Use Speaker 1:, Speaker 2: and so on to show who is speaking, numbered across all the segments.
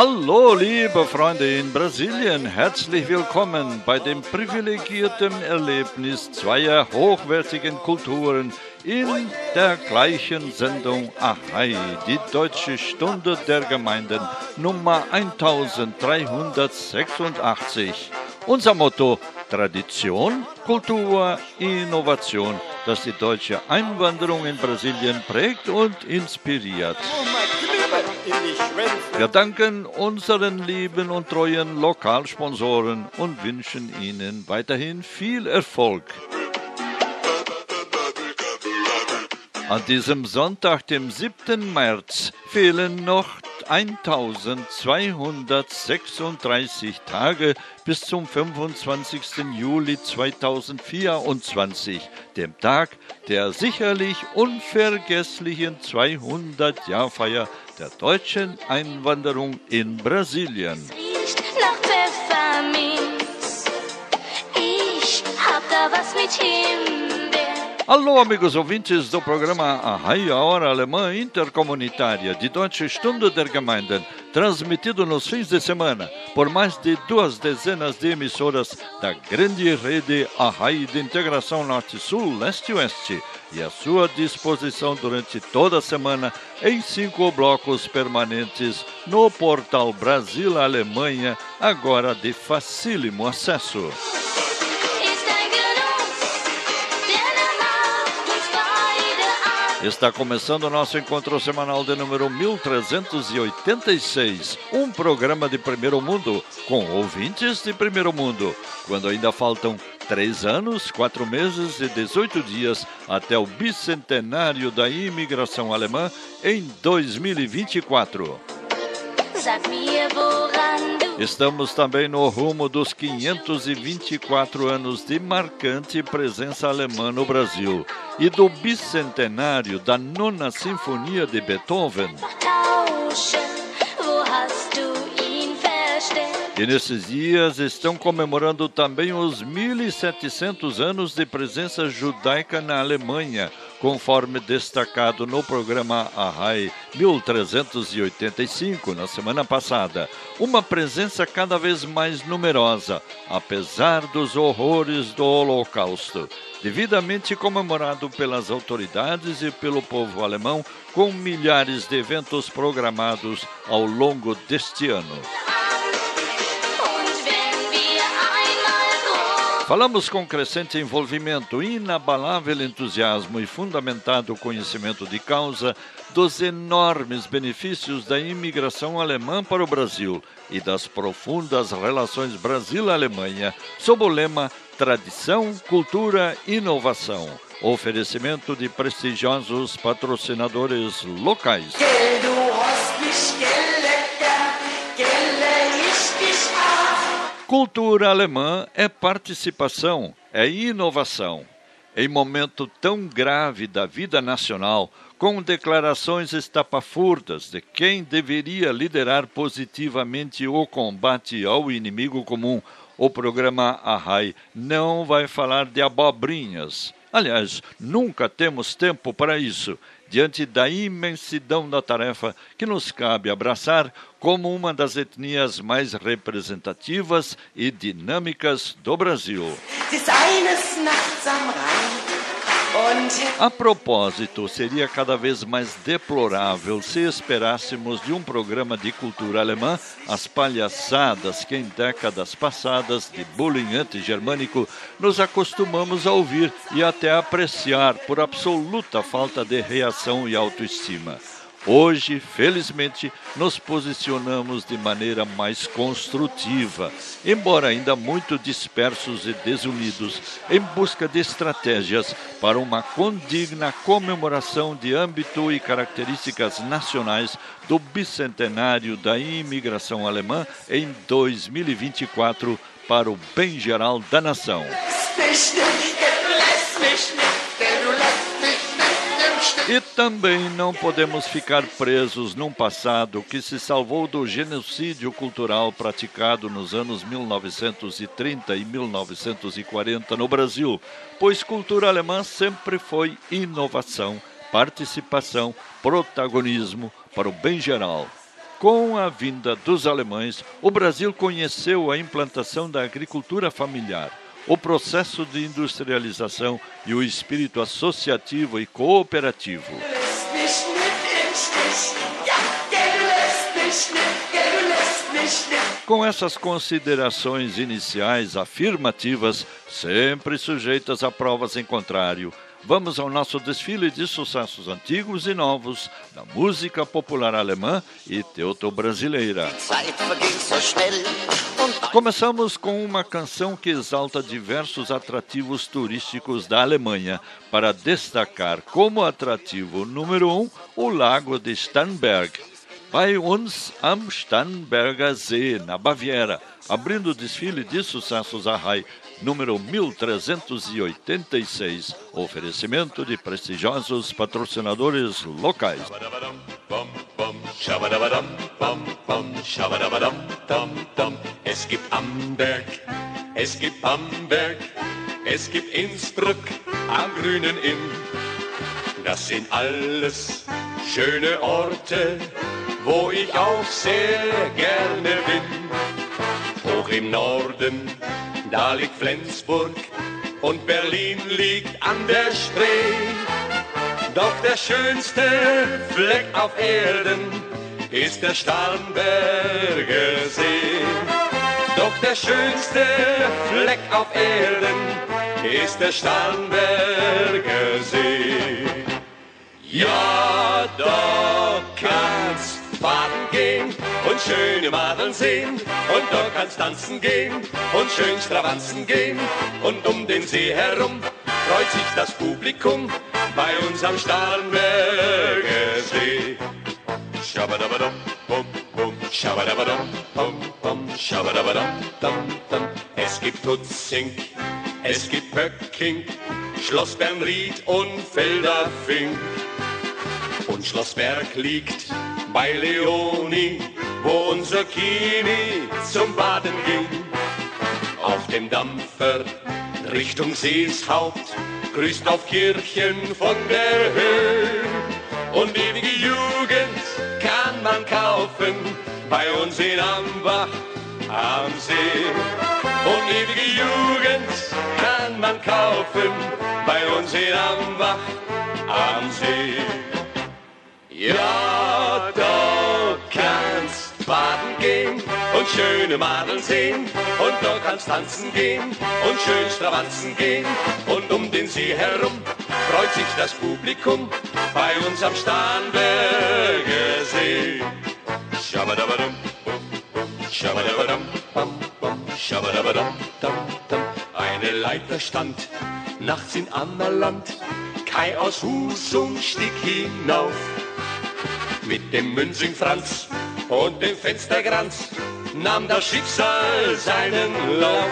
Speaker 1: Hallo, liebe Freunde in Brasilien, herzlich willkommen bei dem privilegierten Erlebnis zweier hochwertigen Kulturen in der gleichen Sendung Ahai, die Deutsche Stunde der Gemeinden Nummer 1386. Unser Motto Tradition, Kultur, Innovation, das die deutsche Einwanderung in Brasilien prägt und inspiriert.
Speaker 2: Oh,
Speaker 1: Wir danken unseren lieben und treuen Lokalsponsoren und wünschen Ihnen weiterhin viel Erfolg. An diesem Sonntag, dem 7. März, fehlen noch 1236 Tage bis zum 25. Juli 2024, dem Tag der sicherlich unvergesslichen 200-Jahrfeier der deutschen Einwanderung in Brasilien. Alô, amigos ouvintes do programa Arraia Hora Alemã Intercomunitária de Deutsche Stunde der Gemeinden, transmitido nos fins de semana por mais de duas dezenas de emissoras da grande rede Arrai de Integração Norte-Sul, Leste-Oeste, e à sua disposição durante toda a semana em cinco blocos permanentes no portal Brasil-Alemanha, agora de facílimo acesso. Está começando o nosso encontro semanal de número 1386, um programa de primeiro mundo, com ouvintes de primeiro mundo, quando ainda faltam três anos, quatro meses e 18 dias até o bicentenário da imigração alemã em 2024. Estamos também no rumo dos 524 anos de marcante presença alemã no Brasil e do bicentenário da nona sinfonia de Beethoven. E nesses dias estão comemorando também os 1700 anos de presença judaica na Alemanha, conforme destacado no programa Arrai 1385, na semana passada. Uma presença cada vez mais numerosa, apesar dos horrores do Holocausto. Devidamente comemorado pelas autoridades e pelo povo alemão, com milhares de eventos programados ao longo deste ano. Falamos com crescente envolvimento, inabalável entusiasmo e fundamentado conhecimento de causa dos enormes benefícios da imigração alemã para o Brasil e das profundas relações Brasil-Alemanha, sob o lema Tradição, Cultura, Inovação. Oferecimento de prestigiosos patrocinadores locais. Cultura alemã é participação, é inovação. Em momento tão grave da vida nacional, com declarações estapafurdas de quem deveria liderar positivamente o combate ao inimigo comum, o programa Arrai não vai falar de abobrinhas. Aliás, nunca temos tempo para isso, diante da imensidão da tarefa que nos cabe abraçar como uma das etnias mais representativas e dinâmicas do Brasil. A propósito, seria cada vez mais deplorável se esperássemos de um programa de cultura alemã as palhaçadas que em décadas passadas de bullying antigermânico nos acostumamos a ouvir e até apreciar por absoluta falta de reação e autoestima. Hoje, felizmente, nos posicionamos de maneira mais construtiva, embora ainda muito dispersos e desunidos, em busca de estratégias para uma condigna comemoração de âmbito e características nacionais do bicentenário da imigração alemã em 2024 para o bem geral da nação. E também não podemos ficar presos num passado que se salvou do genocídio cultural praticado nos anos 1930 e 1940 no Brasil, pois cultura alemã sempre foi inovação, participação, protagonismo para o bem geral. Com a vinda dos alemães, o Brasil conheceu a implantação da agricultura familiar o processo de industrialização e o espírito associativo e cooperativo. Com essas considerações iniciais afirmativas, sempre sujeitas a provas em contrário, vamos ao nosso desfile de sucessos antigos e novos da música popular alemã e teuto-brasileira. Começamos com uma canção que exalta diversos atrativos turísticos da Alemanha, para destacar como atrativo número um o Lago de Starnberg, bei uns am Starnberger See, na Baviera, abrindo o desfile de sucessos a RAI número 1386, oferecimento de prestigiosos patrocinadores locais.
Speaker 3: Es gibt Amberg, es gibt Bamberg, es gibt Innsbruck am grünen Inn. Das sind alles schöne Orte, wo ich auch sehr gerne bin. Hoch im Norden, da liegt Flensburg und Berlin liegt an der Spree. Doch der schönste Fleck auf Erden ist der Starnberger See. Doch der schönste Fleck auf Erden ist der Starnberger See. Ja, da kannst gehen und schöne Madeln sehen und da kannst tanzen gehen und schön stravanzen gehen und um den See herum freut sich das Publikum bei uns am Starnberger See. Shabadabadum, bum, bum, shabadabadum, bum, bum, shabadabadum, dum, dum. Es gibt Tutzing, es gibt Böcking, Schloss Bernried und Felderfing. Und Schlossberg liegt bei Leoni, wo unser Kini zum Baden ging. Auf dem Dampfer Richtung Seeshaupt grüßt auf Kirchen von der Höhe. Und ewige Jugend kann man kaufen bei uns in Ambach am See. Und ewige Jugend kann man kaufen bei uns in Ambach am See. Ja, baden gehen und schöne Madeln sehen und da kannst tanzen gehen und schön stravanzen gehen und um den See herum freut sich das Publikum bei uns am Starnberger See. Shabadabadum, bum, bum, shabadabadum, bum, bum, shabadabadum, dum, dum. Eine Leiter stand nachts in Ammerland, Kai aus Husum stieg hinauf mit dem Münzing Franz und dem Fensterkranz nahm das Schicksal seinen Lauf.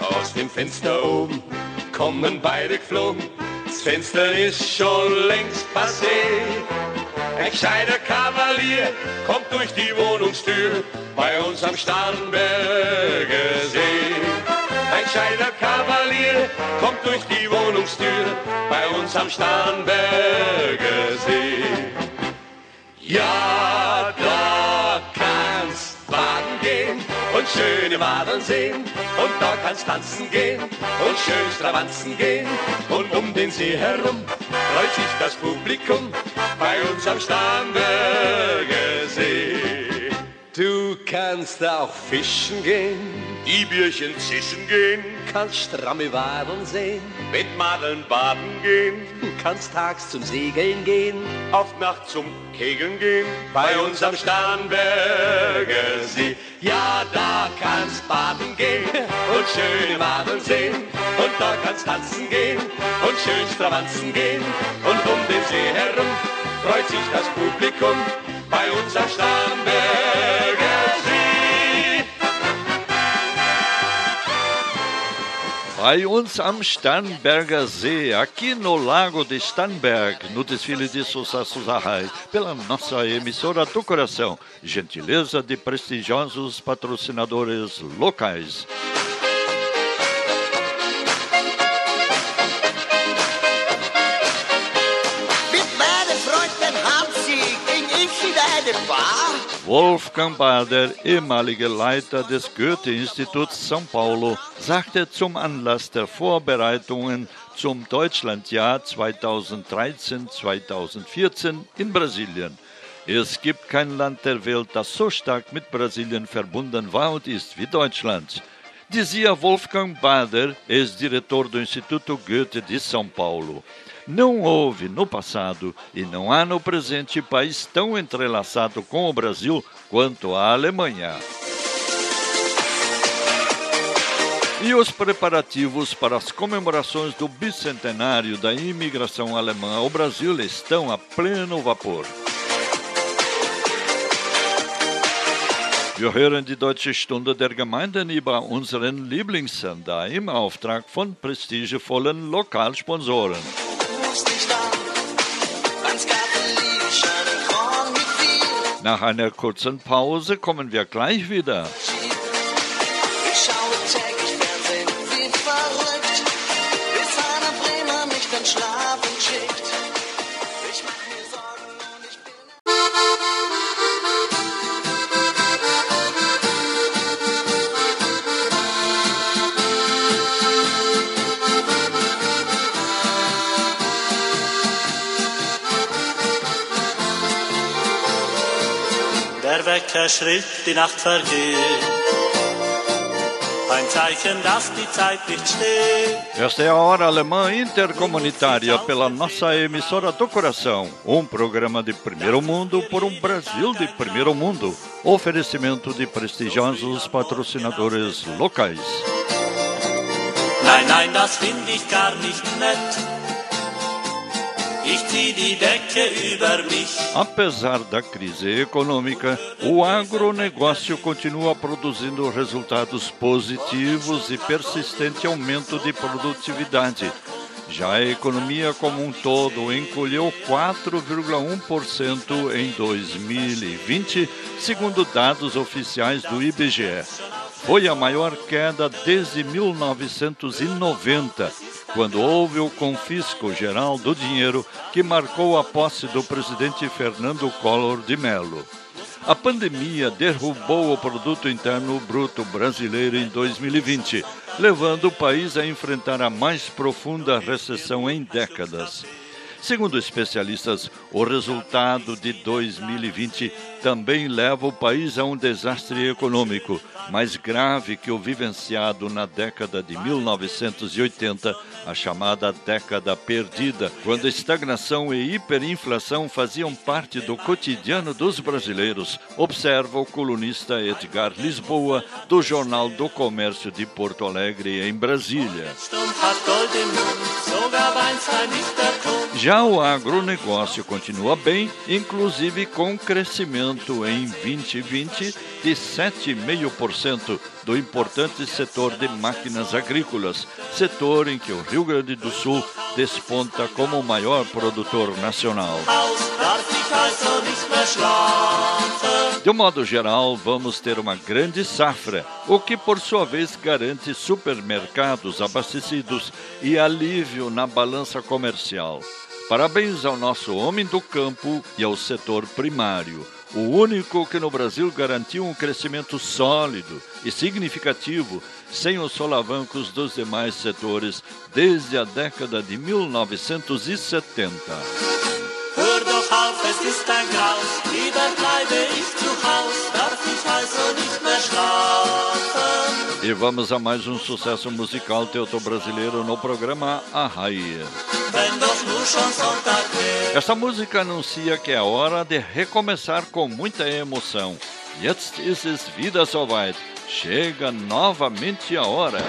Speaker 3: Aus dem Fenster oben kommen beide geflogen, das Fenster ist schon längst passé. Ein gescheiter Kavalier kommt durch die Wohnungstür bei uns am Starnberger See. Ein gescheiter Kavalier kommt durch die Wohnungstür bei uns am Starnberger See. Ja, schöne Madeln sehen und da kannst tanzen gehen und schön stravanzen gehen und um den See herum freut sich das Publikum bei uns am Starnberger See. Du kannst auch fischen gehen,
Speaker 4: die Bierchen zischen gehen,
Speaker 3: kannst stramme Wadeln sehen,
Speaker 4: mit Madeln baden gehen,
Speaker 3: kannst tags zum Segeln gehen,
Speaker 4: auf Nacht zum Kegeln gehen, bei uns am Starnberger See. Ja, da kannst baden gehen und schöne Madeln sehen und da kannst tanzen gehen und schön stravanzen gehen und um den See herum freut sich das Publikum bei uns am Starnberger
Speaker 1: Bei uns am Starnberger See, aqui no Lago de Starnberg, no desfile de sucesso Zahai, pela nossa emissora do coração, gentileza de prestigiosos patrocinadores locais. Wolfgang Bader, ehemaliger Leiter des Goethe-Instituts São Paulo, sagte zum Anlass der Vorbereitungen zum Deutschlandjahr 2013-2014 in Brasilien. Es gibt kein Land der Welt, das so stark mit Brasilien verbunden war und ist wie Deutschland. Dizia Wolfgang Bader, ex-diretor do Instituto Goethe de São Paulo. Não houve no passado e não há no presente país tão entrelaçado com o Brasil quanto a Alemanha. E os preparativos para as comemorações do bicentenário da imigração alemã ao Brasil estão a pleno vapor. Wir hören die Deutsche Stunde der Gemeinden über unseren Lieblingssender im Auftrag von prestigevollen Lokalsponsoren. Nach einer kurzen Pause kommen wir gleich wieder.
Speaker 5: Wecker die Nacht vergeht. Ein Zeichen, dass die Zeit nicht steht.
Speaker 1: Esta é a Hora Alemã Intercomunitária pela nossa emissora do coração. Um programa de primeiro mundo por um Brasil de primeiro mundo. Oferecimento de prestigiosos patrocinadores locais.
Speaker 5: Nein, nein, das find ich gar nicht nett.
Speaker 1: Apesar da crise econômica, o agronegócio continua produzindo resultados positivos e persistente aumento de produtividade. Já a economia como um todo encolheu 4,1% em 2020, segundo dados oficiais do IBGE. Foi a maior queda desde 1990, quando houve o confisco geral do dinheiro que marcou a posse do presidente Fernando Collor de Mello. A pandemia derrubou o produto interno bruto brasileiro em 2020, levando o país a enfrentar a mais profunda recessão em décadas. Segundo especialistas, o resultado de 2020 também leva o país a um desastre econômico, mais grave que o vivenciado na década de 1980, a chamada década perdida, quando estagnação e hiperinflação faziam parte do cotidiano dos brasileiros, observa o colunista Edgar Lisboa, do Jornal do Comércio de Porto Alegre, em Brasília. Já o agronegócio continua bem, inclusive com crescimento em 2020 de 7,5% do importante setor de máquinas agrícolas, setor em que o Rio Grande do Sul desponta como o maior produtor nacional. De um modo geral, vamos ter uma grande safra, o que por sua vez garante supermercados abastecidos e alívio na balança comercial. Parabéns ao nosso homem do campo e ao setor primário, o único que no Brasil garantiu um crescimento sólido e significativo, sem os solavancos dos demais setores, desde a década de 1970.
Speaker 5: Hör doch auf, es ist ein Graus. Lieber bleibe ich zu Haus, darf ich also nicht mehr schlafen.
Speaker 1: E vamos a mais um sucesso musical teuto-brasileiro no programa Arraia. Essa música anuncia que é hora de recomeçar com muita emoção. Jetzt ist es wieder soweit. Chega novamente a hora.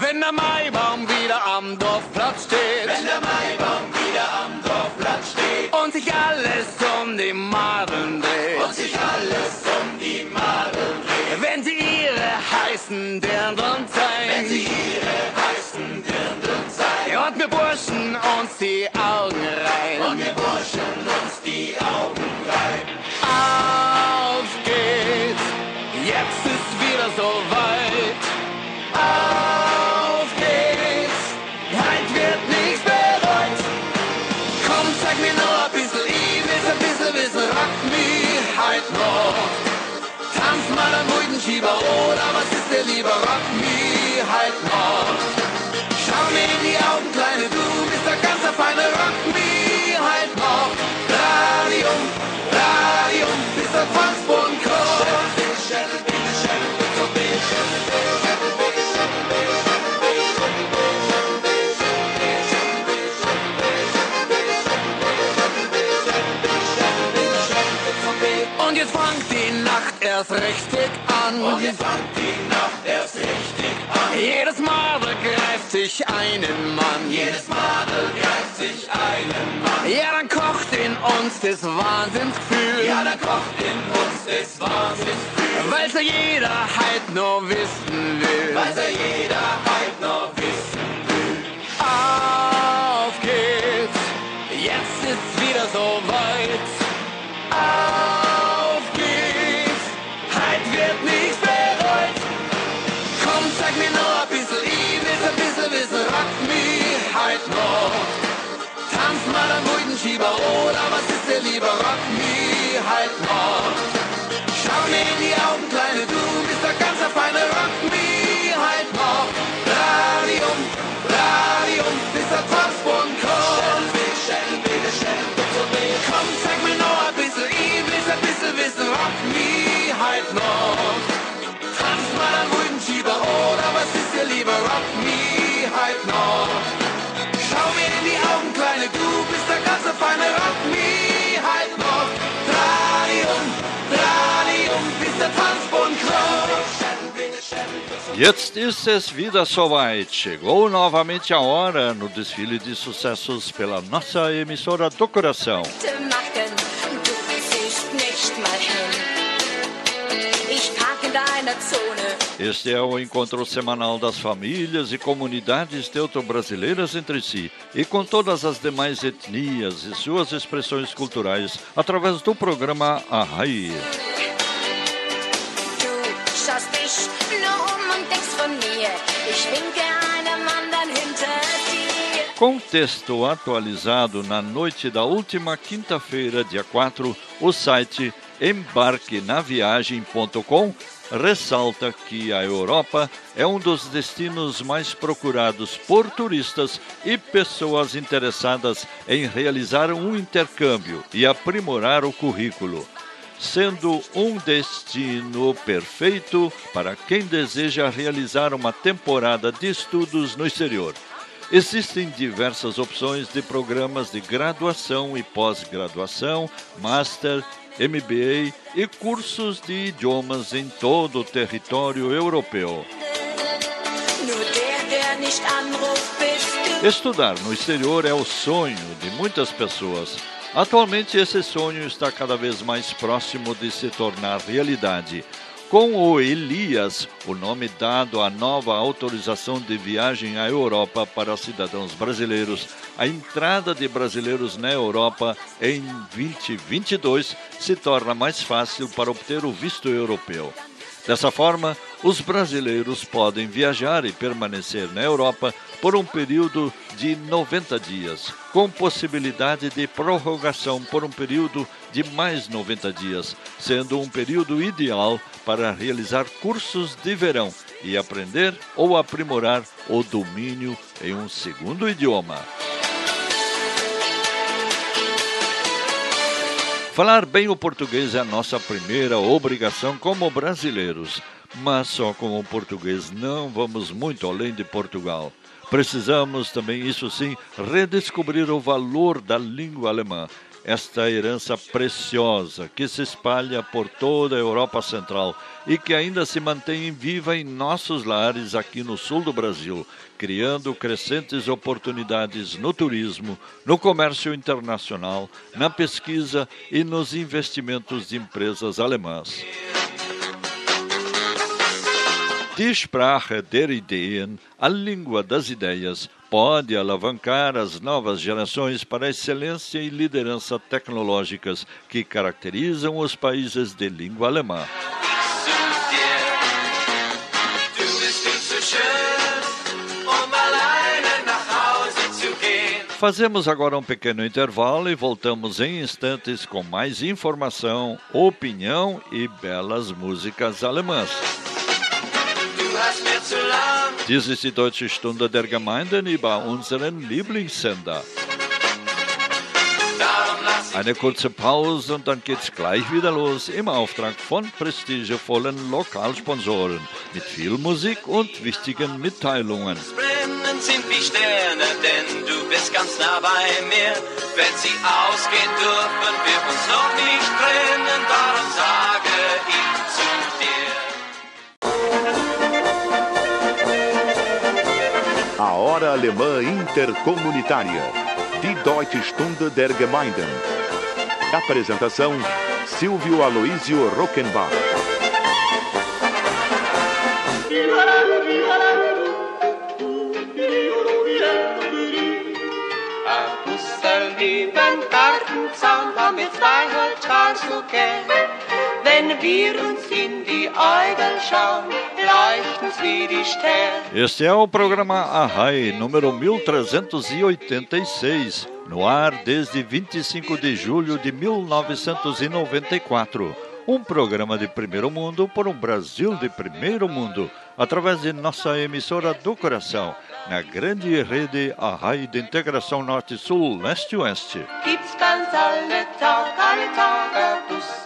Speaker 6: Wenn der Maibaum wieder am Dorfplatz steht. Wenn der Maibaum wieder am Dorfplatz steht. Und sich alles um die Madeln dreht. Und sich alles um die Madeln dreht. Wenn sie ihre heißen Dirndln zeigen. Wenn sie wir Burschen uns die Augen reiben. Und wir Burschen uns die Augen reiben. Auf geht's. Jetzt ist wieder soweit. Auf geht's, heut wird nichts bereut. Komm, zeig mir noch ein bisschen, ich will ein bisschen wissen, rock mich heut noch. Tanz mal am Huidenschieber oder was ist dir lieber, rock mich heut noch. Erst richtig an. Und jetzt fängt die Nacht erst richtig an. Jedes Madel greift sich einen Mann. Jedes Madel greift sich einen Mann. Ja, dann kocht in uns das Wahnsinnsgefühl. Ja, dann kocht in uns das Wahnsinnsgefühl. Weil's ja jeder halt nur wissen will. Weil's ja jeder halt nur wissen will. Auf geht's, jetzt ist's wieder soweit. Auf am Huidenschieber oder was ist
Speaker 1: Jetzt ist es wieder soweit. Chegou novamente a hora no desfile de sucessos pela nossa emissora do coração. Este é o encontro semanal das famílias e comunidades teuto-brasileiras entre si e com todas as demais etnias e suas expressões culturais através do programa Arrai.
Speaker 7: Dir.
Speaker 1: Contexto atualizado na noite da última quinta-feira, dia 4, o site embarquenaviagem.com ressalta que a Europa é um dos destinos mais procurados por turistas e pessoas interessadas em realizar um intercâmbio e aprimorar o currículo, sendo um destino perfeito para quem deseja realizar uma temporada de estudos no exterior. Existem diversas opções de programas de graduação e pós-graduação, master, MBA e cursos de idiomas em todo o território europeu. Estudar no exterior é o sonho de muitas pessoas. Atualmente, esse sonho está cada vez mais próximo de se tornar realidade. Com o Elias, o nome dado à nova autorização de viagem à Europa para cidadãos brasileiros, a entrada de brasileiros na Europa em 2022 se torna mais fácil para obter o visto europeu. Dessa forma, os brasileiros podem viajar e permanecer na Europa por um período de 90 dias, com possibilidade de prorrogação por um período de mais 90 dias, sendo um período ideal para realizar cursos de verão e aprender ou aprimorar o domínio em um segundo idioma. Falar bem o português é a nossa primeira obrigação como brasileiros, mas só com o português não vamos muito além de Portugal. Precisamos também, isso sim, redescobrir o valor da língua alemã, esta herança preciosa que se espalha por toda a Europa Central e que ainda se mantém viva em nossos lares aqui no sul do Brasil, criando crescentes oportunidades no turismo, no comércio internacional, na pesquisa e nos investimentos de empresas alemãs. Die Sprache der Ideen, a língua das ideias, pode alavancar as novas gerações para a excelência e liderança tecnológicas que caracterizam os países de língua alemã. Fazemos agora um pequeno intervalo e voltamos em instantes com mais informação, opinião e belas músicas alemãs. Dies ist die Deutsche Stunde der Gemeinden über unseren Lieblingssender. Eine kurze Pause und dann geht's gleich wieder los im Auftrag von prestigevollen Lokalsponsoren mit viel Musik und wichtigen Mitteilungen.
Speaker 8: Brennen sind wie Sterne, denn du bist ganz nah bei mir. Wenn sie ausgehen, dürfen wir uns noch nicht trennen, darum sage ich zu
Speaker 9: Hora Alemã Intercomunitária. Die Deutsche Stunde der Gemeinden. Apresentação: Silvio Aloísio Rockenbach.
Speaker 10: Wir
Speaker 1: Este é o programa Arrai, número 1386, no ar desde 25 de julho de 1994. Um programa de primeiro mundo por um Brasil de primeiro mundo, através de nossa emissora do coração, na grande rede Arrai de Integração Norte-Sul, Leste-Oeste.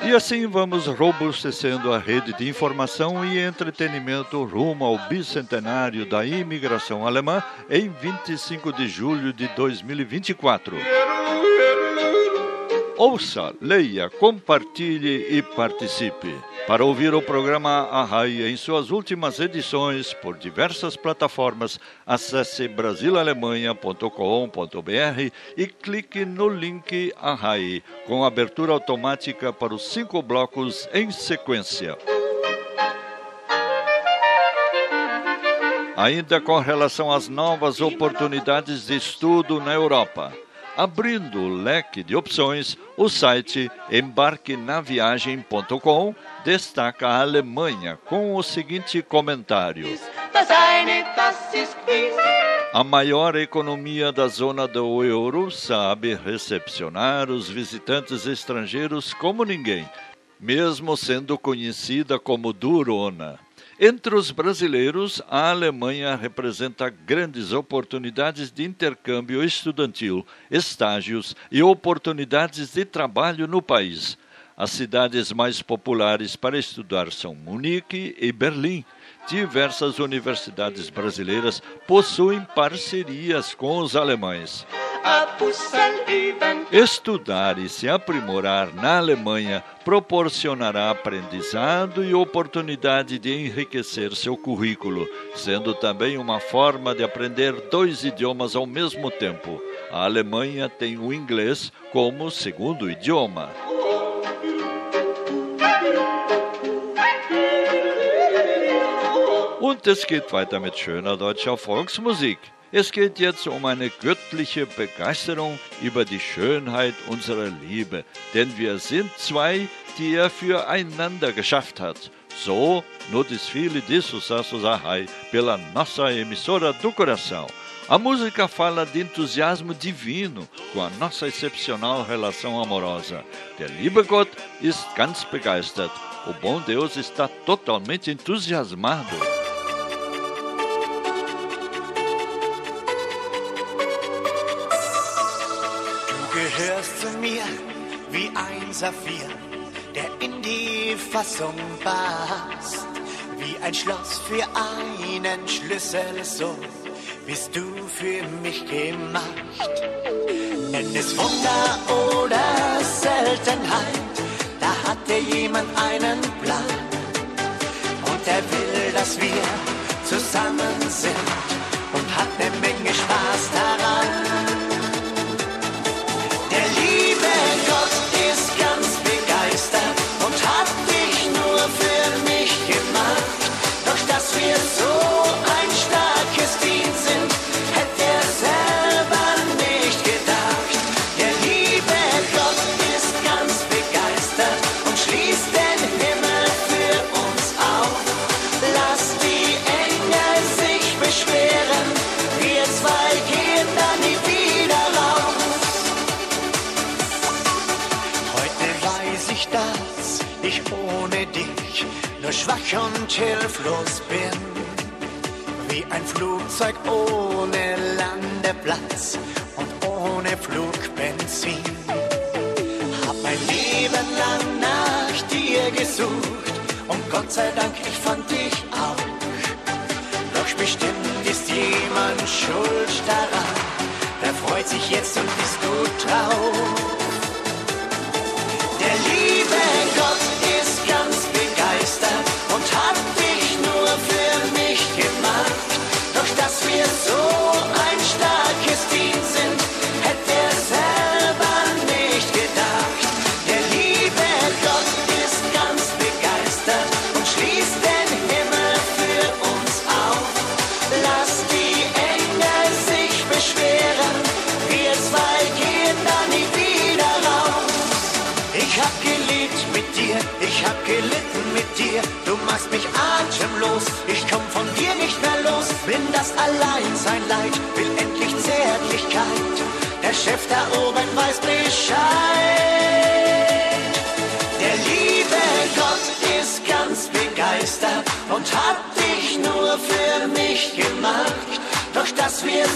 Speaker 1: E assim vamos robustecendo a rede de informação e entretenimento rumo ao bicentenário da imigração alemã em 25 de julho de 2024. Ouça, leia, compartilhe e participe. Para ouvir o programa Arrai em suas últimas edições por diversas plataformas, acesse brasilalemanha.com.br e clique no link Arrai, com abertura automática para os cinco blocos em sequência. Ainda com relação às novas oportunidades de estudo na Europa. Abrindo o leque de opções, o site embarquenaviagem.com destaca a Alemanha com o seguinte comentário. A maior economia da zona do euro sabe recepcionar os visitantes estrangeiros como ninguém, mesmo sendo conhecida como durona. Entre os brasileiros, a Alemanha representa grandes oportunidades de intercâmbio estudantil, estágios e oportunidades de trabalho no país. As cidades mais populares para estudar são Munique e Berlim. Diversas universidades brasileiras possuem parcerias com os alemães. Estudar e se aprimorar na Alemanha proporcionará aprendizado e oportunidade de enriquecer seu currículo, sendo também uma forma de aprender dois idiomas ao mesmo tempo. A Alemanha tem o inglês como segundo idioma. Und es geht weiter mit schöner deutscher Volksmusik. Es geht jetzt um eine göttliche Begeisterung über die Schönheit unserer Liebe, denn wir sind zwei, die er füreinander geschafft hat. So, no desfile de sucesso Zahai, pela nossa emissora do coração. A música fala de entusiasmo divino com a nossa excepcional relação amorosa. Der liebe Gott ist ganz begeistert. O bom Deus está totalmente entusiasmado.
Speaker 11: Ein Saphir, der in die Fassung passt. Wie ein Schloss für einen Schlüssel, so bist du für mich gemacht. Nenn es Wunder oder Seltenheit, da hatte jemand einen Plan. Und er will, dass wir zusammen sind und hat eine Menge Spaß daran. Gesucht und Gott sei Dank, ich fand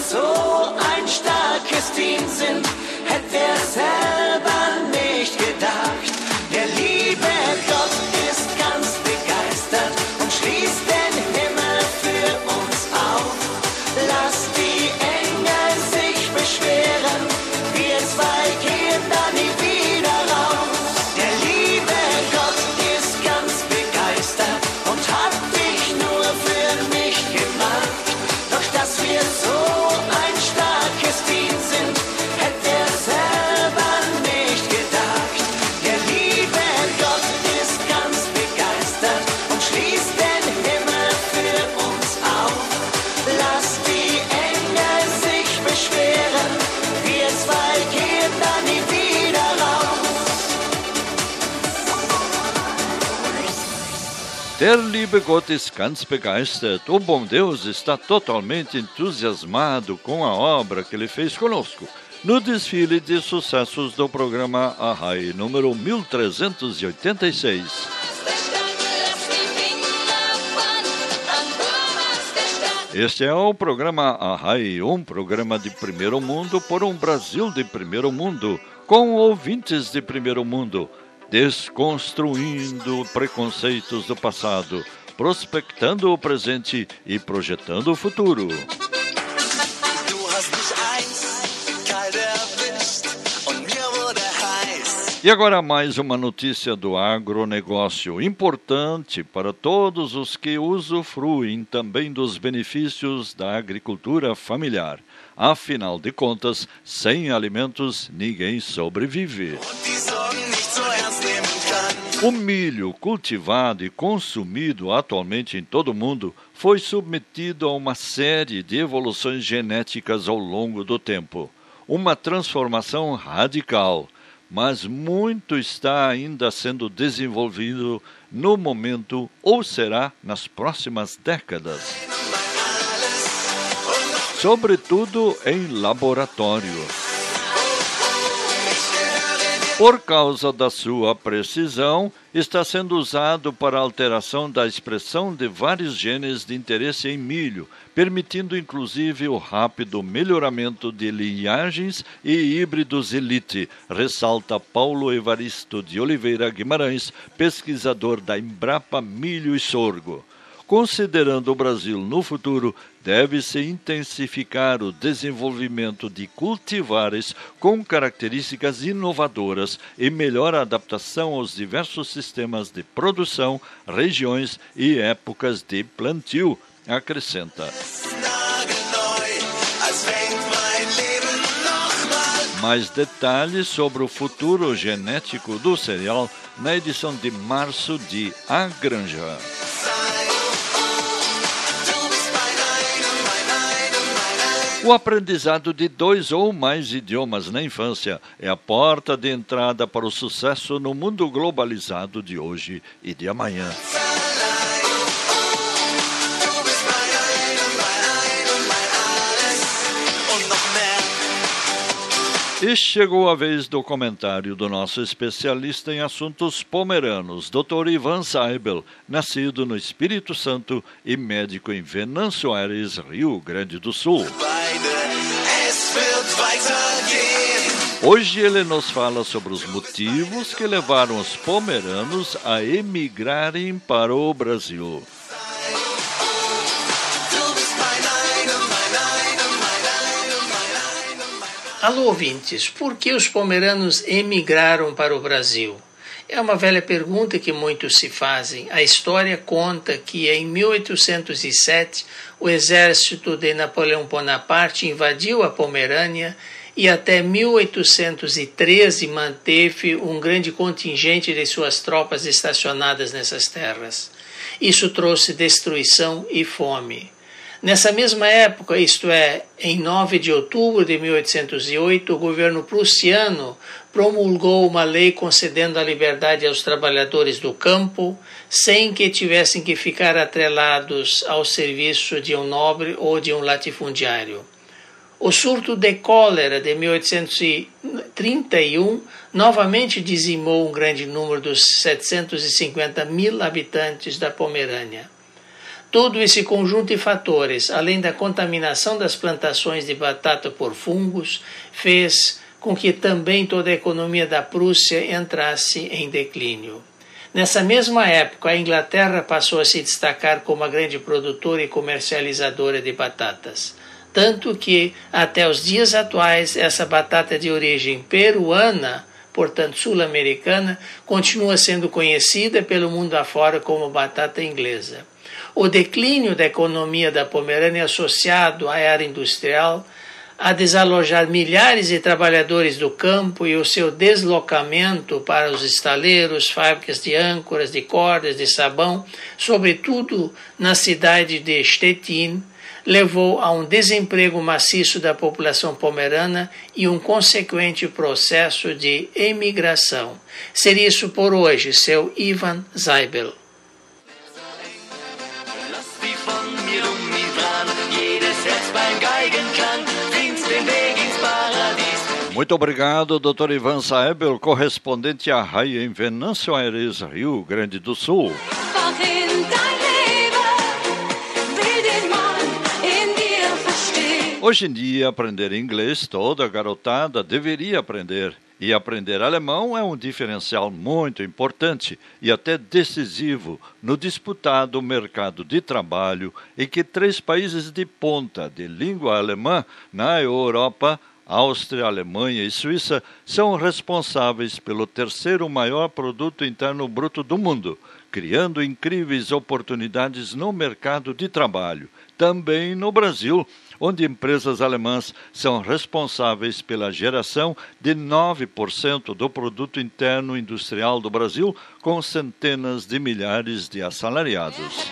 Speaker 11: so Gott ist ganz begeistert.
Speaker 1: O bom Deus está totalmente entusiasmado com a obra que ele fez conosco. No desfile de sucessos do programa Arrai número 1386. Este é o programa Arrai, um programa de primeiro mundo por um Brasil de primeiro mundo, com ouvintes de primeiro mundo, desconstruindo preconceitos do passado, prospectando o presente e projetando o futuro. E agora mais uma notícia do agronegócio, importante para todos os que usufruem também dos benefícios da agricultura familiar. Afinal de contas, sem alimentos ninguém sobrevive. O milho cultivado e consumido atualmente em todo o mundo foi submetido a uma série de evoluções genéticas ao longo do tempo. Uma transformação radical, mas muito está ainda sendo desenvolvido no momento ou será nas próximas décadas. Sobretudo em laboratório. Por causa da sua precisão, está sendo usado para alteração da expressão de vários genes de interesse em milho, permitindo inclusive o rápido melhoramento de linhagens e híbridos elite, ressalta Paulo Evaristo de Oliveira Guimarães, pesquisador da Embrapa Milho e Sorgo. Considerando o Brasil no futuro, deve-se intensificar o desenvolvimento de cultivares com características inovadoras e melhor adaptação aos diversos sistemas de produção, regiões e épocas de plantio, acrescenta. Mais detalhes sobre o futuro genético do cereal na edição de março de A Granja. O aprendizado de dois ou mais idiomas na infância é a porta de entrada para o sucesso no mundo globalizado de hoje e de amanhã. E chegou a vez do comentário do nosso especialista em assuntos pomeranos, Dr. Ivan Seibel, nascido no Espírito Santo e médico em Venâncio Aires, Rio Grande do Sul. Hoje ele nos fala sobre os motivos que levaram os pomeranos a emigrarem para o Brasil.
Speaker 12: Alô, ouvintes, por que os pomeranos emigraram para o Brasil? É uma velha pergunta que muitos se fazem. A história conta que em 1807 o exército de Napoleão Bonaparte invadiu a Pomerânia e até 1813 manteve um grande contingente de suas tropas estacionadas nessas terras. Isso trouxe destruição e fome. Nessa mesma época, isto é, em 9 de outubro de 1808, o governo prussiano promulgou uma lei concedendo a liberdade aos trabalhadores do campo, sem que tivessem que ficar atrelados ao serviço de um nobre ou de um latifundiário. O surto de cólera de 1831 novamente dizimou um grande número dos 750 mil habitantes da Pomerânia. Todo esse conjunto de fatores, além da contaminação das plantações de batata por fungos, fez com que também toda a economia da Prússia entrasse em declínio. Nessa mesma época, a Inglaterra passou a se destacar como a grande produtora e comercializadora de batatas. Tanto que, até os dias atuais, essa batata de origem peruana, portanto sul-americana, continua sendo conhecida pelo mundo afora como batata inglesa. O declínio da economia da Pomerânia associado à era industrial, a desalojar milhares de trabalhadores do campo e o seu deslocamento para os estaleiros, fábricas de âncoras, de cordas, de sabão, sobretudo na cidade de Stettin, levou a um desemprego maciço da população pomerana e um consequente processo de emigração. Seria isso por hoje, seu Ivan Zeibel.
Speaker 1: Muito obrigado, Dr. Ivan Saebel, correspondente à Raia em Venâncio Aires, Rio Grande do Sul. Hoje em dia, aprender inglês toda garotada deveria aprender. E aprender alemão é um diferencial muito importante e até decisivo no disputado mercado de trabalho em que três países de ponta de língua alemã na Europa Áustria, Alemanha e Suíça são responsáveis pelo terceiro maior produto interno bruto do mundo, criando incríveis oportunidades no mercado de trabalho. Também no Brasil, onde empresas alemãs são responsáveis pela geração de 9% do produto interno industrial do Brasil, com centenas de milhares de assalariados.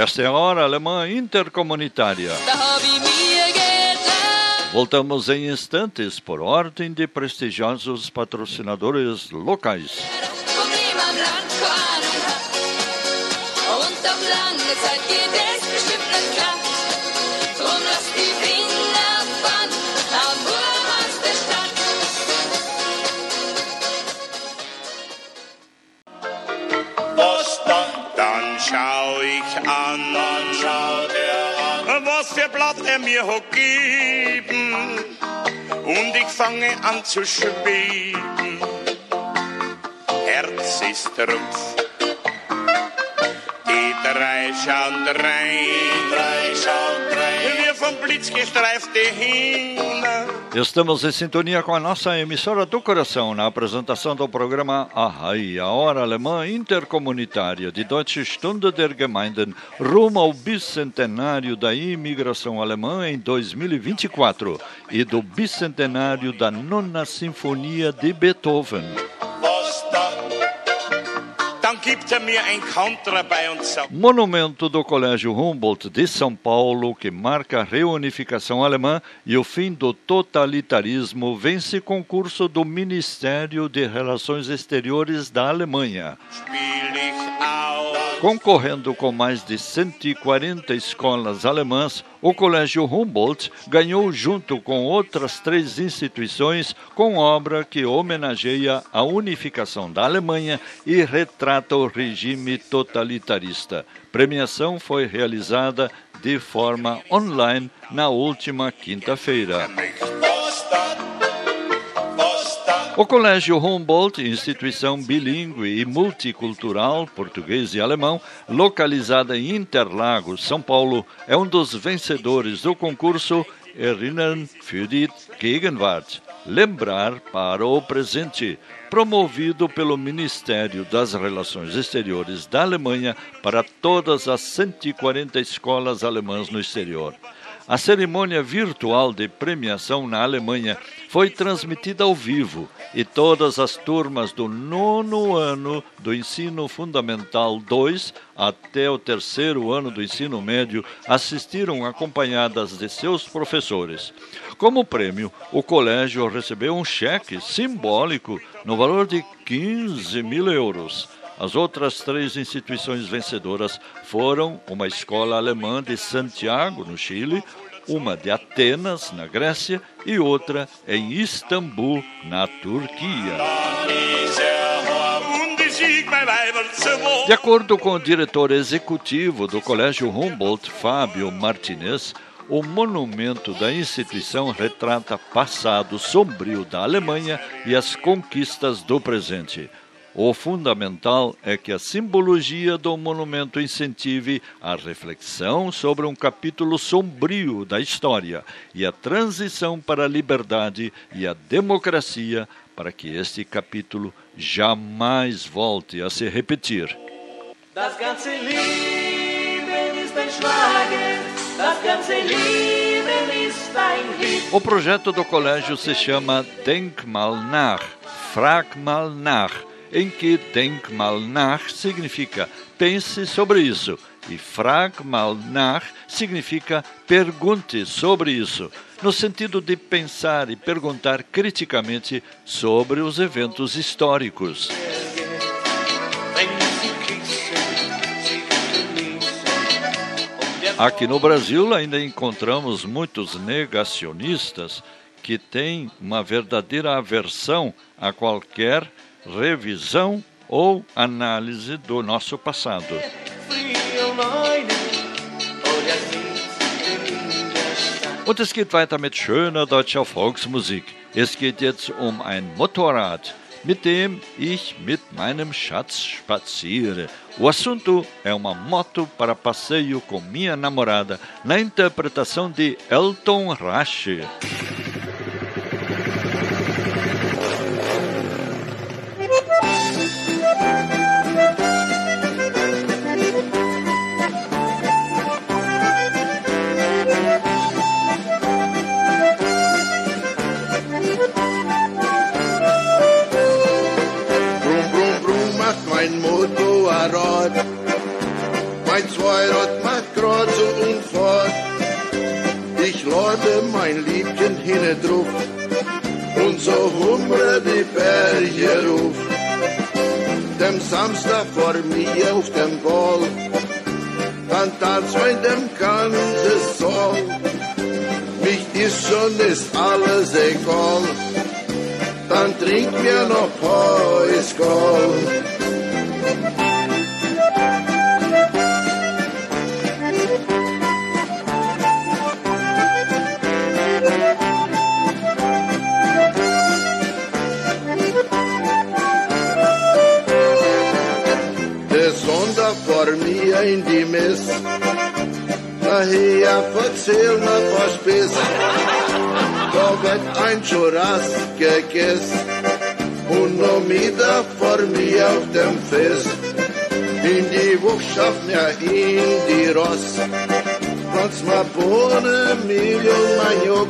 Speaker 1: Esta é a hora alemã intercomunitária. Voltamos em instantes por ordem de prestigiosos patrocinadores locais.
Speaker 13: Schau ich an, dann schaut er an, was für Blatt er mir hat gegeben. Und ich fange an zu schweben. Herz ist Rupf. Die drei schauen drei, drei schauen
Speaker 1: Estamos em sintonia com a nossa emissora do coração na apresentação do programa a hora alemã intercomunitária de Deutsche Stunde der Gemeinden, rumo ao bicentenário da imigração alemã em 2024 e do bicentenário da nona sinfonia de Beethoven. Monumento do Colégio Humboldt de São Paulo, que marca a reunificação alemã e o fim do totalitarismo, vence concurso do Ministério de Relações Exteriores da Alemanha. Concorrendo com mais de 140 escolas alemãs, o Colégio Humboldt ganhou, junto com outras três instituições, com obra que homenageia a unificação da Alemanha e retrata o regime totalitarista. Premiação foi realizada de forma online na última quinta-feira. O Colégio Humboldt, instituição bilíngue e multicultural, português e alemão, localizada em Interlagos, São Paulo, é um dos vencedores do concurso Erinnern für die Gegenwart, Lembrar para o Presente, promovido pelo Ministério das Relações Exteriores da Alemanha para todas as 140 escolas alemãs no exterior. A cerimônia virtual de premiação na Alemanha foi transmitida ao vivo e todas as turmas do nono ano do ensino fundamental 2 até o terceiro ano do ensino médio assistiram acompanhadas de seus professores. Como prêmio, o colégio recebeu um cheque simbólico no valor de 15 mil euros. As outras três instituições vencedoras foram uma escola alemã de Santiago, no Chile, uma de Atenas, na Grécia, e outra em Istambul, na Turquia. De acordo com o diretor executivo do Colégio Humboldt, Fábio Martinez, o monumento da instituição retrata passado sombrio da Alemanha e as conquistas do presente. O fundamental é que a simbologia do monumento incentive a reflexão sobre um capítulo sombrio da história e a transição para a liberdade e a democracia para que este capítulo jamais volte a se repetir.
Speaker 10: Das ganze Leben ist ein Schlager, das ganze Leben ist ein Lied.
Speaker 1: O projeto do colégio se chama Denkmal nach, Frag mal nach, em que Denkmal nach significa pense sobre isso e Frag mal nach significa pergunte sobre isso, no sentido de pensar e perguntar criticamente sobre os eventos históricos. Aqui no Brasil ainda encontramos muitos negacionistas que têm uma verdadeira aversão a qualquer revisão ou análise do nosso passado. Und es geht weiter mit schöner deutscher Volksmusik. Es geht jetzt um ein Motorrad, mit dem ich mit meinem Schatz spaziere. O assunto é uma moto para passeio com minha namorada, na interpretação de Elton Rush.
Speaker 14: Hinne drauf und so humre die Berge ruf. Dem Samstag vor mir auf dem Ball, dann tanzt mein dem ganze Soll. Mich ist schon ist alles egal dann trink mir noch Poiskol. In die Mist. Nachher erzähl mir was bis. Da wird ein Churras gegessen und noch wieder vor mir auf dem Fest. In die Wuchschaft mir in die Ross. Trotz mal Bohnen, Mehl Maniok.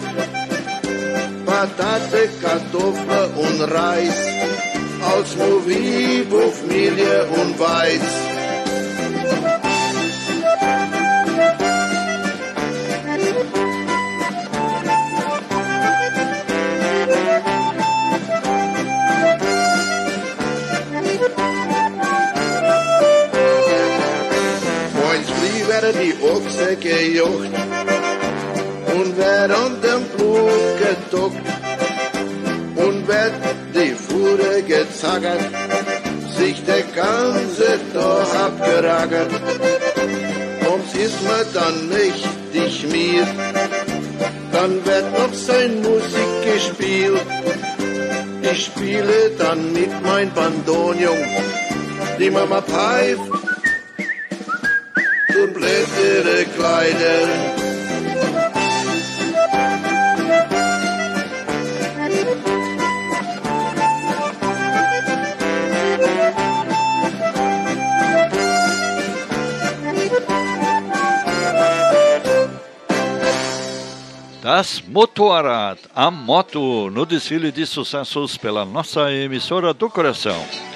Speaker 14: Patate, Kartoffel und Reis. Als Movie, Familie und Weiz. Pfeift und blättere Kleider.
Speaker 1: Das Motorrad, a moto, no desfile de sucessos pela nossa emissora do coração.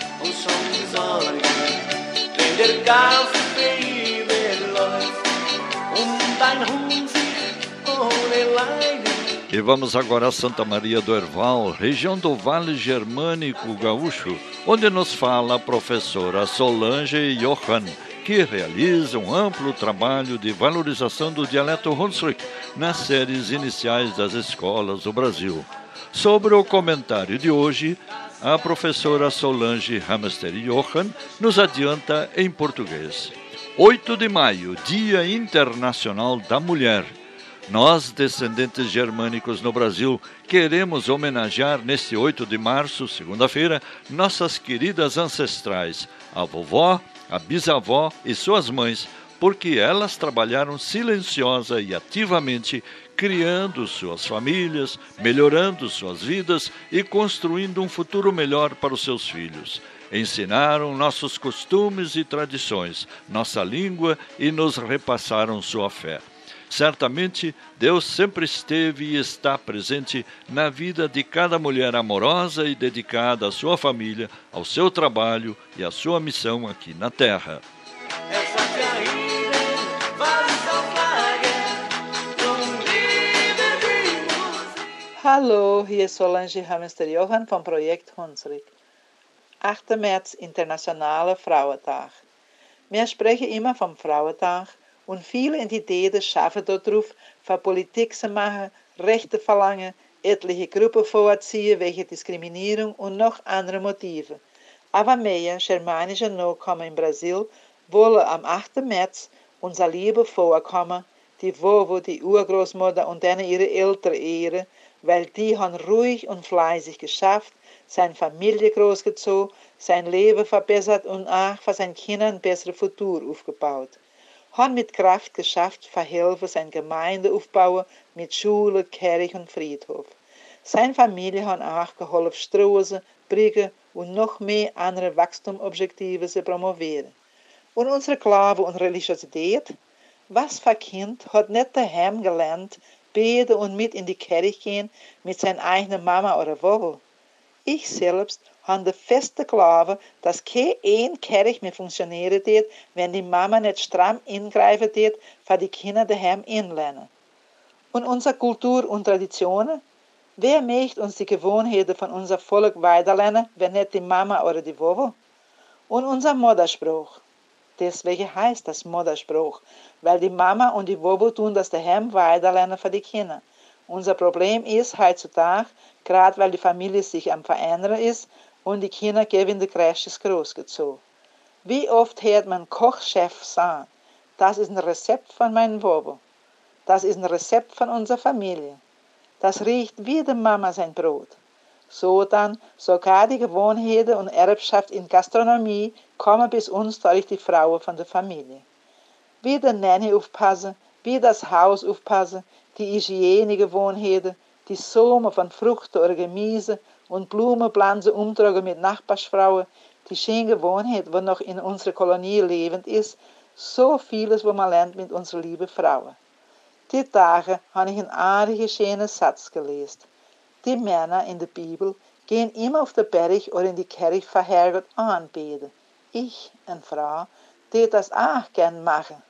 Speaker 1: E vamos agora a Santa Maria do Herval, região do Vale Germânico Gaúcho, onde nos fala a professora Solange Johann, que realiza um amplo trabalho de valorização do dialeto Hunsrück nas séries iniciais das escolas do Brasil. Sobre o comentário de hoje, a professora Solange Hamster Johann nos adianta em português. 8 de maio, Dia Internacional da Mulher. Nós, descendentes germânicos no Brasil, queremos homenagear neste 8 de março, segunda-feira, nossas queridas ancestrais, a vovó, a bisavó e suas mães, porque elas trabalharam silenciosa e ativamente, criando suas famílias, melhorando suas vidas e construindo um futuro melhor para os seus filhos. Ensinaram nossos costumes e tradições, nossa língua e nos repassaram sua fé. Certamente, Deus sempre esteve e está presente na vida de cada mulher amorosa e dedicada à sua família, ao seu trabalho e à sua missão aqui na Terra.
Speaker 10: Er.
Speaker 15: Hallo, hier ist Solange Hamster Johan vom Projekt Hunsrück. 8. März, Internationale Frauentag. Wir sprechen immer vom Frauentag und viele Entitäten schaffen darauf, für Politik zu machen, Rechte verlangen, etliche Gruppen vorziehen wegen Diskriminierung und noch andere Motive. Aber mehr germanische Nachkommen in Brasil wollen am 8. März unser Liebe vorkommen, die Vovo, die Urgroßmutter und dann ihre Eltern ehren, weil die haben ruhig und fleißig geschafft, seine Familie großgezogen, sein Leben verbessert und auch für seine Kinder ein besseres Futur aufgebaut. Haben mit Kraft geschafft, verhelfen sein Gemeinde aufbauen mit Schule, Kirche und Friedhof. Seine Familie hat auch geholfen, Straßen, Brücken und noch mehr andere Wachstumobjektive zu promovieren. Und unsere Glaube und Religiosität? Was für Kind hat nicht daheim gelernt, beten und mit in die Kirche gehen mit seiner eigenen Mama oder Wobbel? Ich selbst habe den festen Glaube, dass kein ein Kirche mehr funktionieren wird, wenn die Mama nicht stramm ingreifen wird, für die Kinder daheim inlernen. Und unsere Kultur und Traditionen? Wer möchte uns die Gewohnheiten von unser Volk weiterlernen, wenn nicht die Mama oder die Wowo? Und unser Mutterspruch. Deswegen heißt das Mutterspruch, weil die Mama und die Wowo tun das daheim weiterlernen für die Kinder. Unser Problem ist heutzutage, gerade weil die Familie sich am Verändern ist und die Kinder geben die Crashes großgezogen. Wie oft hört man Kochchef sagen, das ist ein Rezept von meinem Wobo. Das ist ein Rezept von unserer Familie. Das riecht wie der Mama sein Brot. So dann, sogar die Gewohnheiten und Erbschaft in Gastronomie kommen bis uns durch die Frauen von der Familie. wie der Nanny aufpassen, wie das Haus aufpassen, die Hygienegewohnheiten, die Sommer von Früchten oder Gemüse und Blumenpflanzen umtragen mit Nachbarsfrauen, die schöne Gewohnheit, die noch in unserer Kolonie lebend ist, so vieles, was man lernt mit unserer lieben Frauen. Die Tage habe ich einen aardigen, schönen Satz gelesen. Die Männer in der Bibel gehen immer auf den Berg oder in die Kirche für Herrgott anbeten. Ich, eine Frau, die das auch gern machen.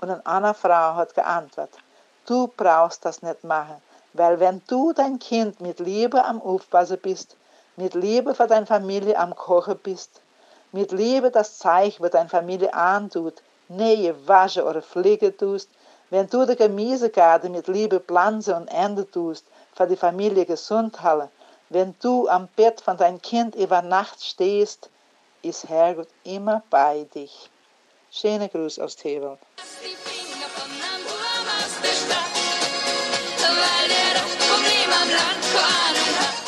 Speaker 15: Und eine andere Frau hat geantwortet, du brauchst das nicht machen, weil wenn du dein Kind mit Liebe am Aufpassen bist, mit Liebe für deine Familie am Kochen bist, mit Liebe das Zeichen, was deine Familie antut, nähe, wasche oder pflege tust, wenn du die Gemüsegarten mit Liebe pflanze und ernte tust, für die Familie gesund halten, wenn du am Bett von deinem Kind über Nacht stehst, ist Herrgott immer bei dich. Schöne Gruß aus Tewald.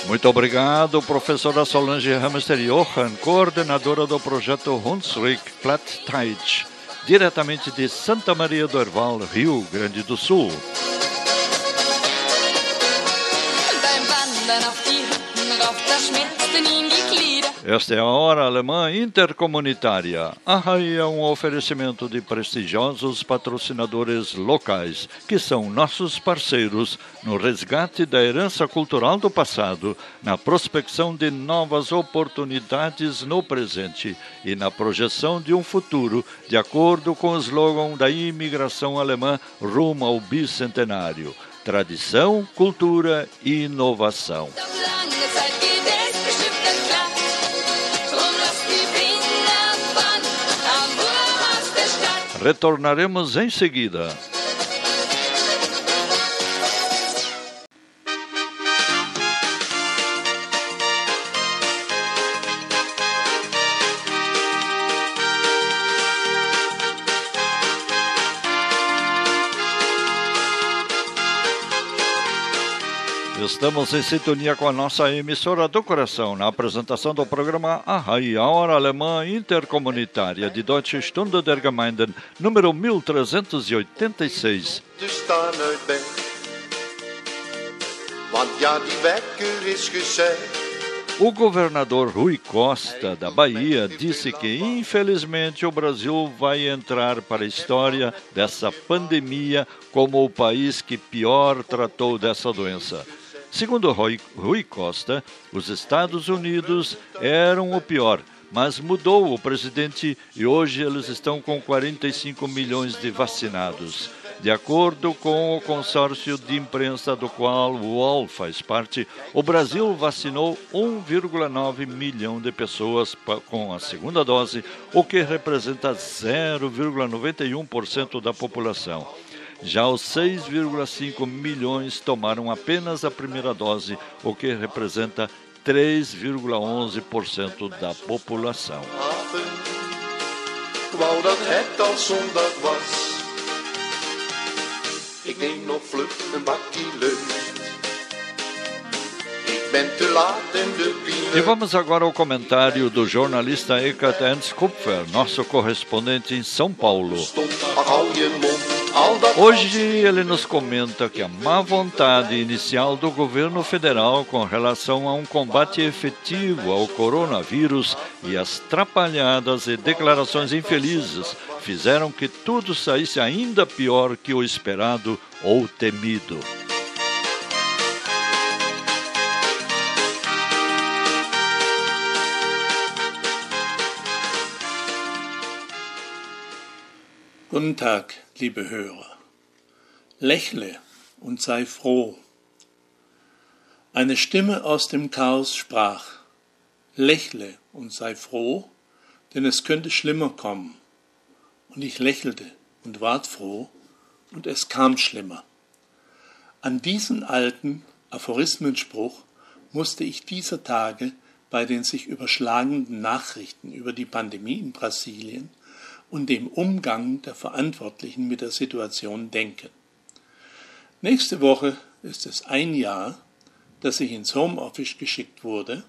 Speaker 1: Muito obrigado, professora Solange Hamster Johan, coordenadora do projeto Hunsrück Plattdeutsch, diretamente de Santa Maria do Herval, Rio Grande do Sul. Esta é a Hora Alemã Intercomunitária. A RAI é um oferecimento de prestigiosos patrocinadores locais, que são nossos parceiros no resgate da herança cultural do passado, na prospecção de novas oportunidades no presente e na projeção de um futuro, de acordo com o slogan da imigração alemã rumo ao bicentenário. Tradição, cultura e inovação. Retornaremos em seguida. Estamos em sintonia com a nossa emissora do coração na apresentação do programa Arrai, a hora alemã intercomunitária de Deutsche Stunde der Gemeinden, número 1386.
Speaker 14: te staan uit bed. Want ja, die wekker is gezegd.
Speaker 1: O governador Rui Costa, da Bahia, disse que, infelizmente, o Brasil vai entrar para a história dessa pandemia como o país que pior tratou dessa doença. Segundo Rui, Rui Costa, os Estados Unidos eram o pior, mas mudou o presidente e hoje eles estão com 45 milhões de vacinados. De acordo com o consórcio de imprensa do qual o UOL faz parte, o Brasil vacinou 1,9 milhão de pessoas com a segunda dose, o que representa 0,91% da população. Já os 6,5 milhões tomaram apenas a primeira dose, o que representa 3,11% da população. E vamos agora ao comentário do jornalista Eckart Ernst Kupfer, nosso correspondente em São Paulo. Hoje ele nos comenta que a má vontade inicial do governo federal com relação a um combate efetivo ao coronavírus e as trapalhadas e declarações infelizes fizeram que tudo saísse ainda pior que o esperado ou temido.
Speaker 16: Guten Tag, liebe Hörer. Lächle und sei froh. Eine Stimme aus dem Chaos sprach, Lächle und sei froh, denn es könnte schlimmer kommen. Und ich lächelte und ward froh, und es kam schlimmer. An diesen alten Aphorismenspruch musste ich dieser Tage bei den sich überschlagenden Nachrichten über die Pandemie in Brasilien und dem Umgang der Verantwortlichen mit der Situation denken. Nächste Woche ist es ein Jahr, dass ich ins Homeoffice geschickt wurde,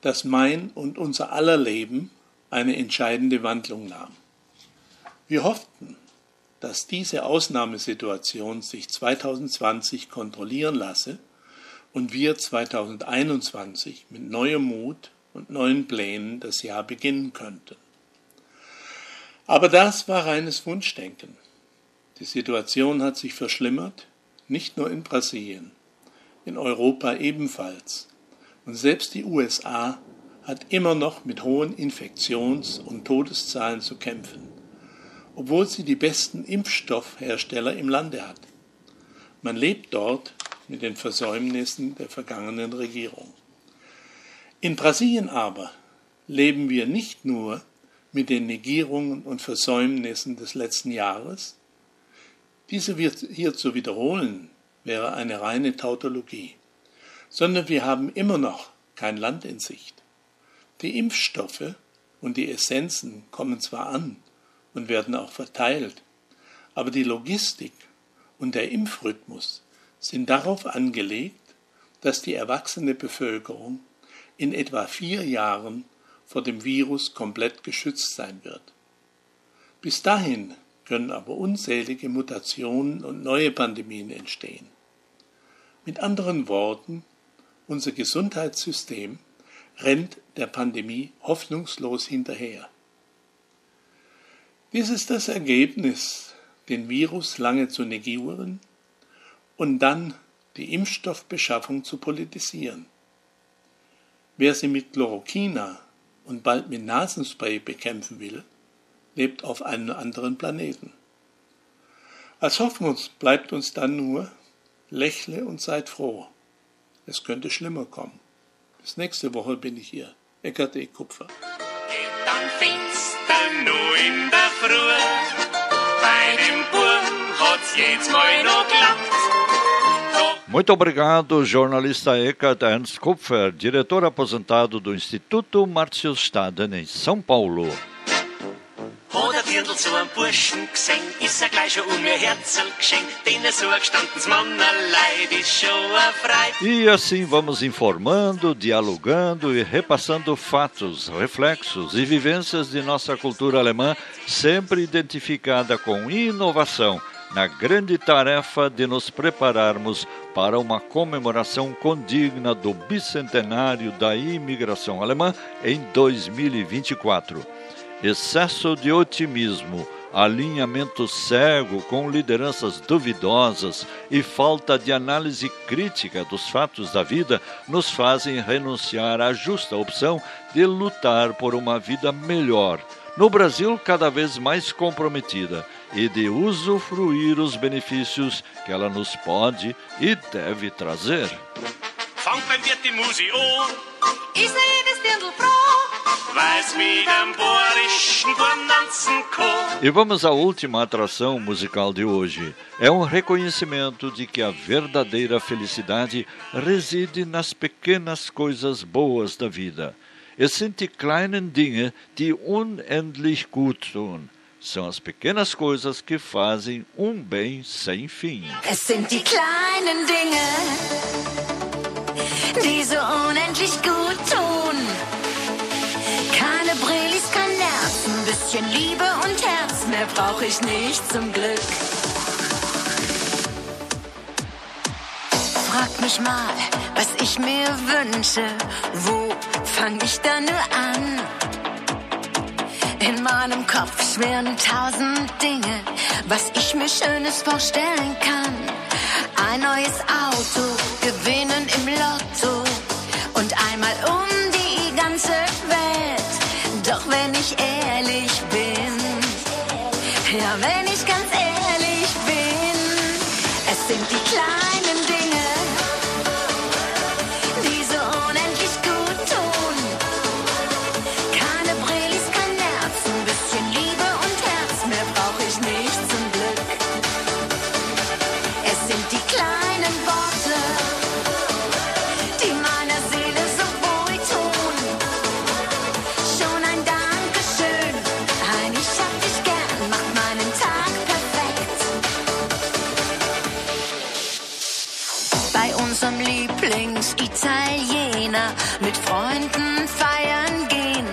Speaker 16: dass mein und unser aller Leben eine entscheidende Wandlung nahm. Wir hofften, dass diese Ausnahmesituation sich 2020 kontrollieren lasse und wir 2021 mit neuem Mut und neuen Plänen das Jahr beginnen könnten. Aber das war reines Wunschdenken. Die Situation hat sich verschlimmert, nicht nur in Brasilien, in Europa ebenfalls. Und selbst die USA hat immer noch mit hohen Infektions- und Todeszahlen zu kämpfen, obwohl sie die besten Impfstoffhersteller im Lande hat. Man lebt dort mit den Versäumnissen der vergangenen Regierung. In Brasilien aber leben wir nicht nur mit den Negierungen und Versäumnissen des letzten Jahres, diese hier zu wiederholen, wäre eine reine Tautologie, sondern wir haben immer noch kein Land in Sicht. Die Impfstoffe und die Essenzen kommen zwar an und werden auch verteilt, aber die Logistik und der Impfrhythmus sind darauf angelegt, dass die erwachsene Bevölkerung in etwa vier Jahren vor dem Virus komplett geschützt sein wird. Bis dahin können aber unzählige Mutationen und neue Pandemien entstehen. Mit anderen Worten, unser Gesundheitssystem rennt der Pandemie hoffnungslos hinterher. Dies ist das Ergebnis, den Virus lange zu negieren und dann die Impfstoffbeschaffung zu politisieren. Wer sie mit Chlorokina und bald mit Nasenspray bekämpfen will, lebt auf einem anderen Planeten. Als Hoffnung bleibt uns dann nur, lächle und seid froh. Es könnte schlimmer kommen. Bis nächste Woche bin ich hier. Eckart E. Kupfer.
Speaker 17: Dann finster nur in der Früh. Bei dem Burm hat's jetzt mal noch geklappt.
Speaker 1: Muito obrigado, jornalista Eckhart Ernst Kupfer, diretor aposentado do Instituto Márcio Staden em São Paulo.
Speaker 8: Hat ein Dirndl so einen Burschen gesehen, ist er gleich schon um ihr Herzl geschenkt, den er so gestandenes Mannerleid ist schon eine Freude.
Speaker 1: E assim vamos informando, dialogando e repassando fatos, reflexos e vivências de nossa cultura alemã, sempre identificada com inovação, na grande tarefa de nos prepararmos para uma comemoração condigna do bicentenário da imigração alemã em 2024. Excesso de otimismo, alinhamento cego com lideranças duvidosas e falta de análise crítica dos fatos da vida nos fazem renunciar à justa opção de lutar por uma vida melhor. No Brasil, cada vez mais comprometida e de usufruir os benefícios que ela nos pode e deve trazer. E vamos à última atração musical de hoje. É um reconhecimento de que a verdadeira felicidade reside nas pequenas coisas boas da vida. Es sind die kleinen Dinge, die unendlich gut tun. São as pequenas coisas que fazem um bem sem fim.
Speaker 11: Es sind die kleinen Dinge, die so unendlich gut tun. Keine Brillis, kein Nerz, ein bisschen Liebe und Herz, mehr brauch ich nicht zum Glück. Frag mich mal, was ich mir wünsche, wo fang ich da nur an? In meinem Kopf schwirren tausend Dinge, was ich mir Schönes vorstellen kann. Ein neues Auto, gewinnen im Lotto und einmal um die ganze Welt. Doch wenn ich ehrlich bin, ja, wenn ich ganz ehrlich bin, es sind die kleinen mit Freunden feiern gehen.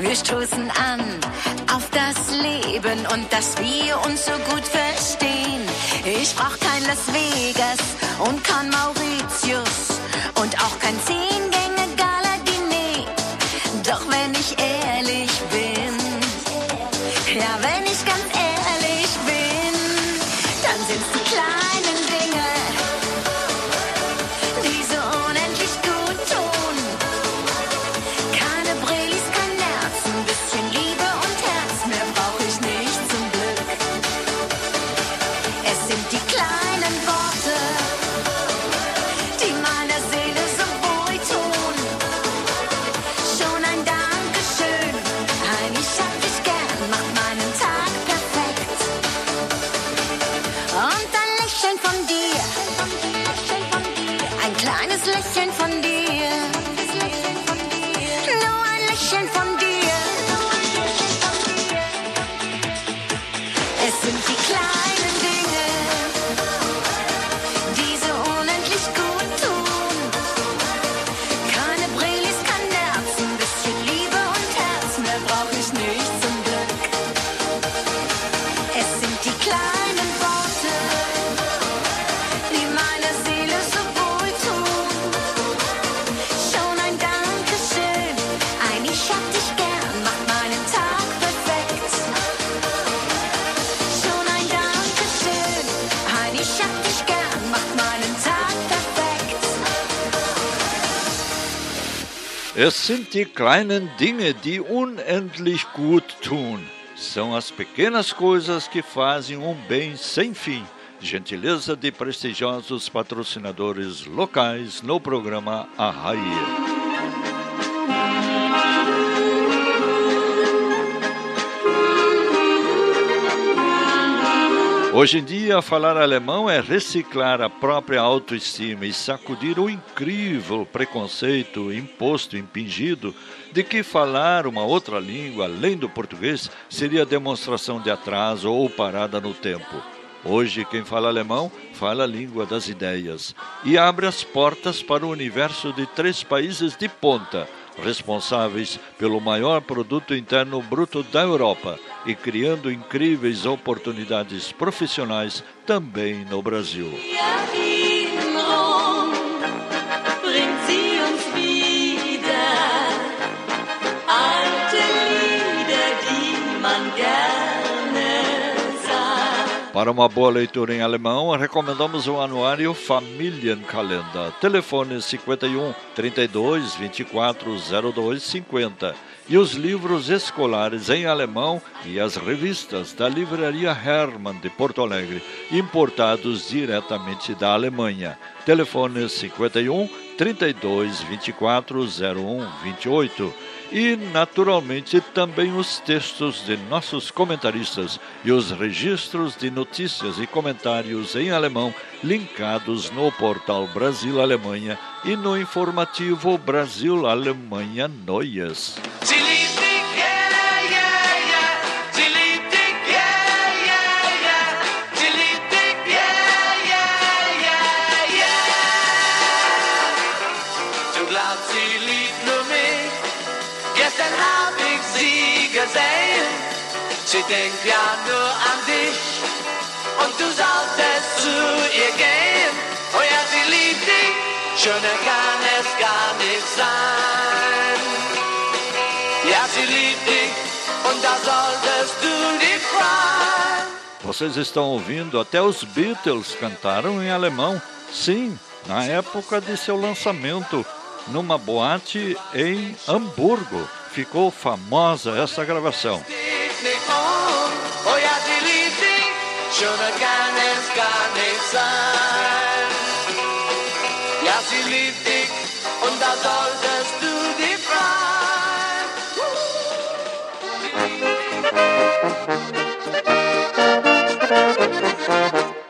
Speaker 11: Wir stoßen an auf das Leben und dass wir uns so gut verstehen. Ich brauch kein Las Vegas und kein Mauritius und auch kein Zehngänge Gala Diner. Doch wenn ich ehrlich bin, Lächeln von dir. Es sind die kleinen Dinge, die unendlich gut tun.
Speaker 1: São as pequenas coisas que fazem um bem sem fim. Gentileza de prestigiosos patrocinadores locais no programa Arraia. Hoje em dia, falar alemão é reciclar a própria autoestima e sacudir o incrível preconceito imposto, impingido, de que falar uma outra língua além do português seria demonstração de atraso ou parada no tempo. Hoje, quem fala alemão fala a língua das ideias e abre as portas para o universo de três países de ponta, responsáveis pelo maior produto interno bruto da Europa e criando incríveis oportunidades profissionais também no Brasil. Para uma boa leitura em alemão, recomendamos o anuário Familienkalender. Telefone 51 32 24 02 50. E os livros escolares em alemão e as revistas da Livraria Hermann de Porto Alegre, importados diretamente da Alemanha. Telefone 51 32 24 01 28 e, naturalmente, também os textos de nossos comentaristas e os registros de notícias e comentários em alemão linkados no portal Brasil-Alemanha e no informativo Brasil-Alemanha Noias.
Speaker 6: Sie denkt ja nur an dich. Und du solltest zu ihr gehen. Oh ja, sie liebt dich. Schöner kann es gar nicht sein. Ja, sie liebt dich und da solltest du dich freuen.
Speaker 1: Vocês estão ouvindo, até os Beatles cantaram em alemão. Sim, na época de seu lançamento, numa boate em Hamburgo. Ficou famosa essa gravação.
Speaker 6: Schöner kann es gar nicht sein. Ja, sie liebt dich und da solltest du dich freuen.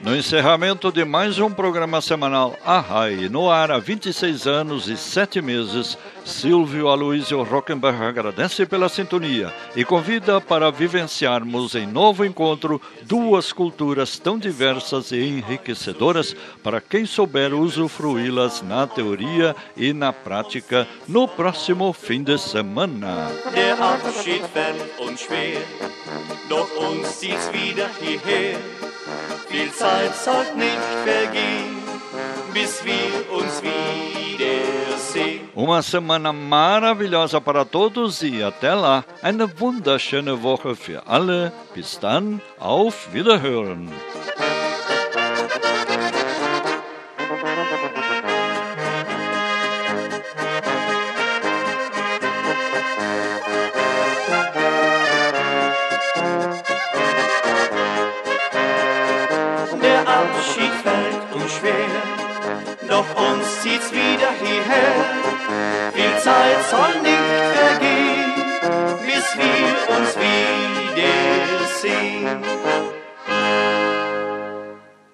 Speaker 1: No encerramento de mais um programa semanal Arrai, no ar há 26 anos e 7 meses, Silvio Aloysio Rockenberg agradece pela sintonia e convida para vivenciarmos em novo encontro duas culturas tão diversas e enriquecedoras para quem souber usufruí-las na teoria e na prática no próximo fim de semana.
Speaker 2: Der Abschied fällt uns schwer, doch uns wieder hierher. Viel Zeit soll nicht vergehen, bis wir uns wiedersehen.
Speaker 1: Uma semana maravilhosa para todos e até lá. Eine wunderschöne Woche für alle. Bis dann, auf Wiederhören.
Speaker 2: zieht's wieder hierher. Die Zeit soll nicht vergehen, bis wir uns wiedersehen.